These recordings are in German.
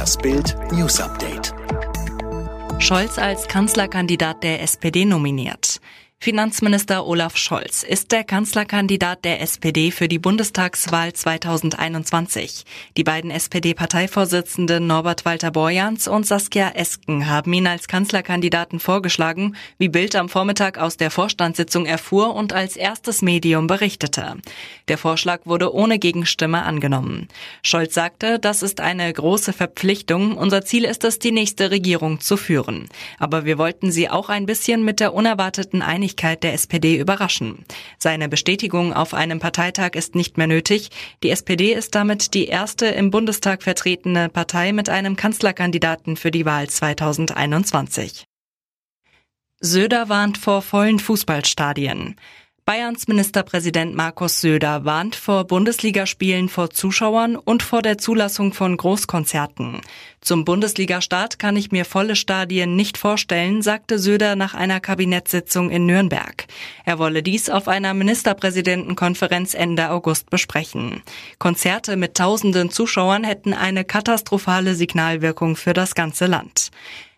Das Bild News Update. Scholz als Kanzlerkandidat der SPD nominiert. Finanzminister Olaf Scholz ist der Kanzlerkandidat der SPD für die Bundestagswahl 2021. Die beiden SPD-Parteivorsitzenden Norbert Walter Borjans und Saskia Esken haben ihn als Kanzlerkandidaten vorgeschlagen, wie Bild am Vormittag aus der Vorstandssitzung erfuhr und als erstes Medium berichtete. Der Vorschlag wurde ohne Gegenstimme angenommen. Scholz sagte, das ist eine große Verpflichtung. Unser Ziel ist es, die nächste Regierung zu führen. Aber wir wollten sie auch ein bisschen mit der unerwarteten Einigkeit Einigkeit der SPD überraschen. Seine Bestätigung auf einem Parteitag ist nicht mehr nötig. Die SPD ist damit die erste im Bundestag vertretene Partei mit einem Kanzlerkandidaten für die Wahl 2021. Söder warnt vor vollen Fußballstadien. Bayerns Ministerpräsident Markus Söder warnt vor Bundesligaspielen vor Zuschauern und vor der Zulassung von Großkonzerten. Zum Bundesligastart kann ich mir volle Stadien nicht vorstellen, sagte Söder nach einer Kabinettssitzung in Nürnberg. Er wolle dies auf einer Ministerpräsidentenkonferenz Ende August besprechen. Konzerte mit tausenden Zuschauern hätten eine katastrophale Signalwirkung für das ganze Land.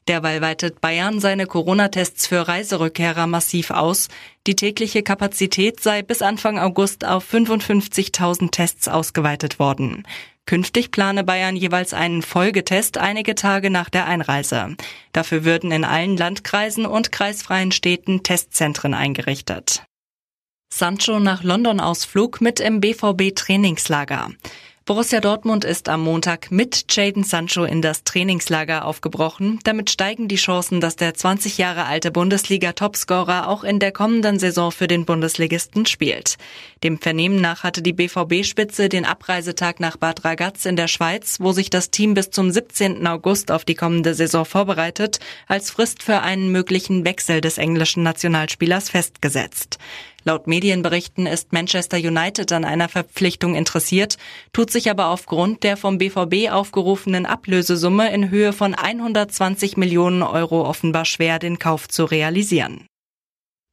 Derweil weitet Bayern seine Corona-Tests für Reiserückkehrer massiv aus. Die tägliche Kapazität sei bis Anfang August auf 55.000 Tests ausgeweitet worden. Künftig plane Bayern jeweils einen Folgetest einige Tage nach der Einreise. Dafür würden in allen Landkreisen und kreisfreien Städten Testzentren eingerichtet. Sancho nach London Ausflug mit im BVB Trainingslager. Borussia Dortmund ist am Montag mit Jaden Sancho in das Trainingslager aufgebrochen. Damit steigen die Chancen, dass der 20 Jahre alte Bundesliga-Topscorer auch in der kommenden Saison für den Bundesligisten spielt. Dem Vernehmen nach hatte die BVB-Spitze den Abreisetag nach Bad Ragaz in der Schweiz, wo sich das Team bis zum 17. August auf die kommende Saison vorbereitet, als Frist für einen möglichen Wechsel des englischen Nationalspielers festgesetzt. Laut Medienberichten ist Manchester United an einer Verpflichtung interessiert, tut sich aber aufgrund der vom BVB aufgerufenen Ablösesumme in Höhe von 120 Millionen Euro offenbar schwer, den Kauf zu realisieren.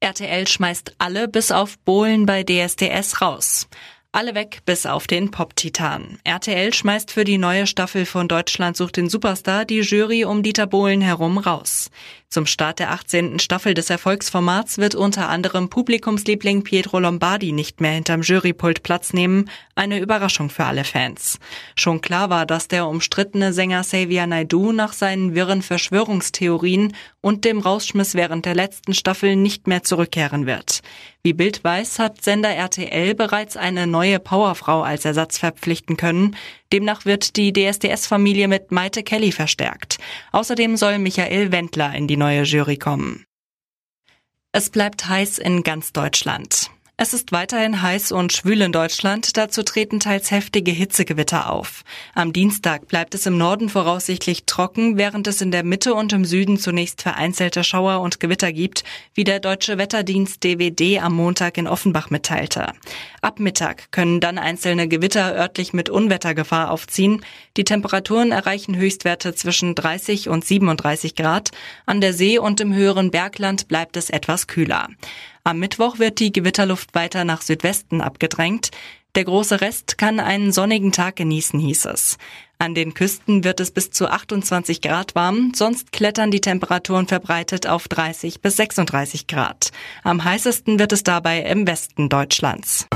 RTL schmeißt alle bis auf Bohlen bei DSDS raus. Alle weg, bis auf den Pop-Titan. RTL schmeißt für die neue Staffel von Deutschland sucht den Superstar die Jury um Dieter Bohlen herum raus. Zum Start der 18. Staffel des Erfolgsformats wird unter anderem Publikumsliebling Pietro Lombardi nicht mehr hinterm Jurypult Platz nehmen. Eine Überraschung für alle Fans. Schon klar war, dass der umstrittene Sänger Xavier Naidoo nach seinen wirren Verschwörungstheorien und dem Rausschmiss während der letzten Staffel nicht mehr zurückkehren wird. Wie Bild weiß, hat Sender RTL bereits eine neue Powerfrau als Ersatz verpflichten können. Demnach wird die DSDS-Familie mit Maite Kelly verstärkt. Außerdem soll Michael Wendler in die neue Jury kommen. Es bleibt heiß in ganz Deutschland. Es ist weiterhin heiß und schwül in Deutschland, dazu treten teils heftige Hitzegewitter auf. Am Dienstag bleibt es im Norden voraussichtlich trocken, während es in der Mitte und im Süden zunächst vereinzelte Schauer und Gewitter gibt, wie der deutsche Wetterdienst DWD am Montag in Offenbach mitteilte. Ab Mittag können dann einzelne Gewitter örtlich mit Unwettergefahr aufziehen. Die Temperaturen erreichen Höchstwerte zwischen 30 und 37 Grad. An der See und im höheren Bergland bleibt es etwas kühler. Am Mittwoch wird die Gewitterluft weiter nach Südwesten abgedrängt. Der große Rest kann einen sonnigen Tag genießen, hieß es. An den Küsten wird es bis zu 28 Grad warm, sonst klettern die Temperaturen verbreitet auf 30 bis 36 Grad. Am heißesten wird es dabei im Westen Deutschlands.